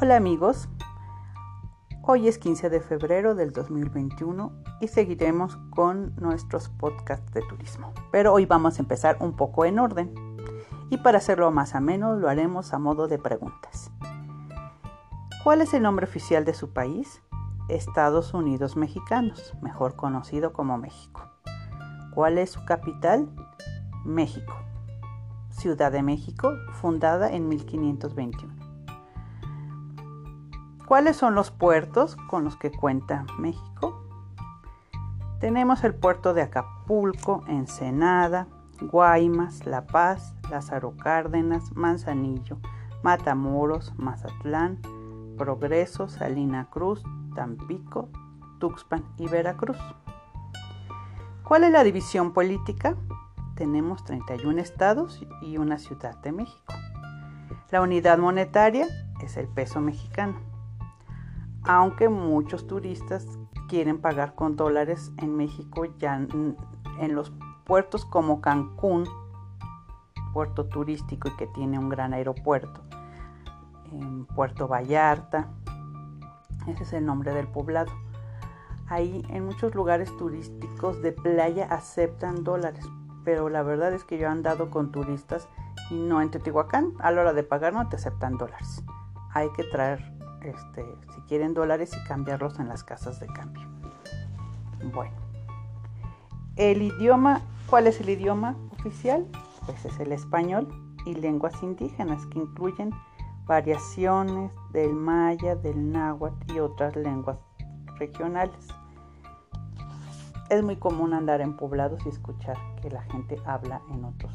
Hola amigos, hoy es 15 de febrero del 2021 y seguiremos con nuestros podcasts de turismo. Pero hoy vamos a empezar un poco en orden y para hacerlo más ameno lo haremos a modo de preguntas. ¿Cuál es el nombre oficial de su país? Estados Unidos Mexicanos, mejor conocido como México. ¿Cuál es su capital? México. Ciudad de México, fundada en 1521. ¿Cuáles son los puertos con los que cuenta México? Tenemos el puerto de Acapulco, Ensenada, Guaymas, La Paz, Lázaro Cárdenas, Manzanillo, Matamoros, Mazatlán, Progreso, Salina Cruz, Tampico, Tuxpan y Veracruz. ¿Cuál es la división política? Tenemos 31 estados y una ciudad de México. La unidad monetaria es el peso mexicano aunque muchos turistas quieren pagar con dólares en México ya en los puertos como Cancún, puerto turístico y que tiene un gran aeropuerto, en Puerto Vallarta, ese es el nombre del poblado. Ahí en muchos lugares turísticos de playa aceptan dólares, pero la verdad es que yo he andado con turistas y no en Teotihuacán, a la hora de pagar no te aceptan dólares. Hay que traer este, si quieren dólares y cambiarlos en las casas de cambio. Bueno, el idioma, ¿cuál es el idioma oficial? Pues es el español y lenguas indígenas que incluyen variaciones del maya, del náhuatl y otras lenguas regionales. Es muy común andar en poblados y escuchar que la gente habla en otros.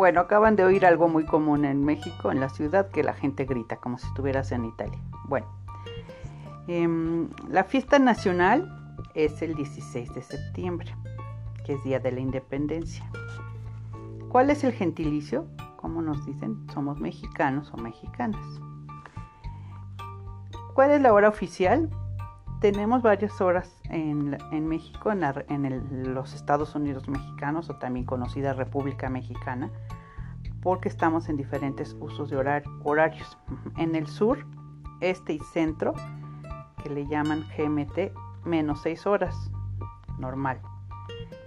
Bueno, acaban de oír algo muy común en México, en la ciudad, que la gente grita como si estuvieras en Italia. Bueno, em, la fiesta nacional es el 16 de septiembre, que es Día de la Independencia. ¿Cuál es el gentilicio? Como nos dicen, somos mexicanos o mexicanas. ¿Cuál es la hora oficial? Tenemos varias horas en, México, en, los Estados Unidos mexicanos o también conocida República Mexicana, porque estamos en diferentes usos de horarios. En el sur, este y centro, que le llaman GMT, menos 6 horas, normal.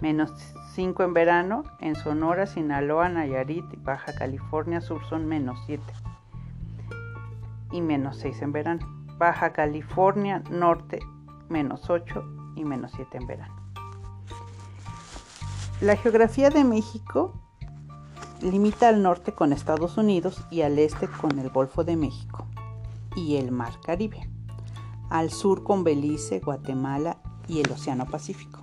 Menos 5 en verano, en Sonora, Sinaloa, Nayarit y Baja California Sur son menos 7 y menos 6 en verano. Baja California Norte menos 8 y menos 7 en verano. La geografía de México limita al norte con Estados Unidos y al este con el Golfo de México y el Mar Caribe, al sur con Belice, Guatemala y el Océano Pacífico,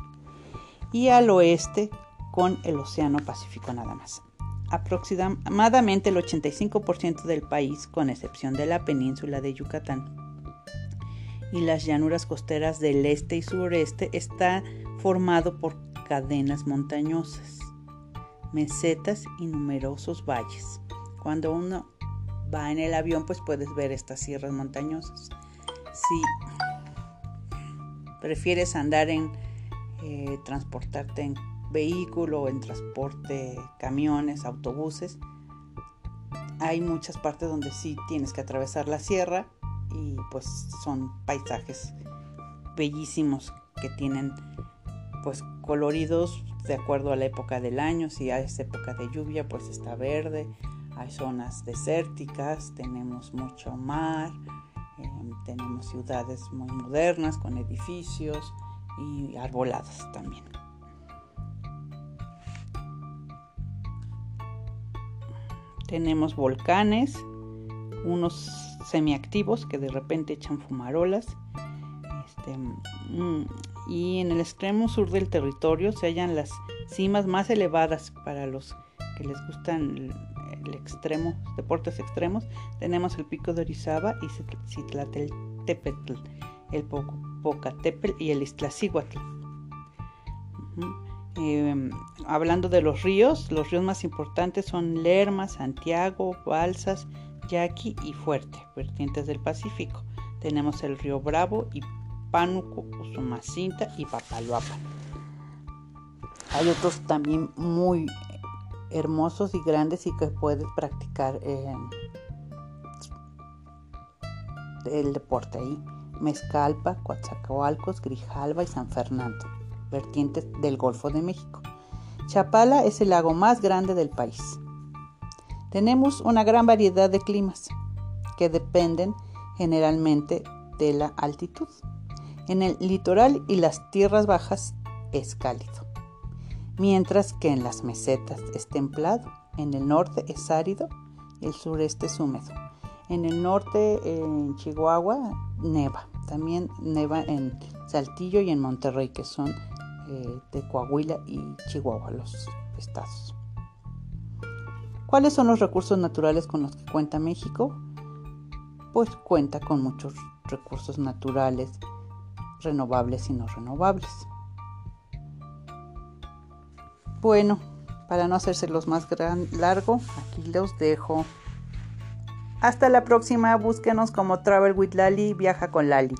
y al oeste con el Océano Pacífico nada más. Aproximadamente el 85% del país, con excepción de la península de Yucatán, y las llanuras costeras del este y sureste está formado por cadenas montañosas, mesetas y numerosos valles. Cuando uno va en el avión, pues puedes ver estas sierras montañosas. Si prefieres andar en eh, transportarte en vehículo en transporte camiones, autobuses, hay muchas partes donde sí tienes que atravesar la sierra y pues son paisajes bellísimos que tienen pues coloridos de acuerdo a la época del año, si es época de lluvia pues está verde, hay zonas desérticas, tenemos mucho mar, em, tenemos ciudades muy modernas con edificios y arboladas también. Tenemos volcanes, unos semiactivos que de repente echan fumarolas. Este, mm, y en el extremo sur del territorio se hallan las cimas más elevadas para los que les gustan el, extremo, deportes extremos. Tenemos el pico de Orizaba y Citlateltepetl, el Pocatepetl y el Iztaccíhuatl. Em, hablando de los ríos, los ríos más importantes son Lerma, Santiago, Balsas, Yaqui y Fuerte, vertientes del Pacífico. Tenemos el río Bravo y Pánuco, Usumacinta y Papaloapan. Hay otros también muy hermosos y grandes y que puedes practicar eh, el deporte ahí. Mezcalpa, Coatzacoalcos, Grijalva y San Fernando, vertientes del Golfo de México. Chapala es el lago más grande del país. Tenemos una gran variedad de climas que dependen generalmente de la altitud. En el litoral y las tierras bajas es cálido, mientras que en las mesetas es templado, en el norte es árido, el sureste es húmedo. En el norte, en Chihuahua, neva. También neva en Saltillo y en Monterrey, que son eh, de Coahuila y Chihuahua, los estados. ¿Cuáles son los recursos naturales con los que cuenta México? Pues cuenta con muchos recursos naturales, renovables y no renovables. Bueno, para no los más gran, largo, aquí los dejo. Hasta la próxima, búsquenos como Travel with Lali, viaja con Lali.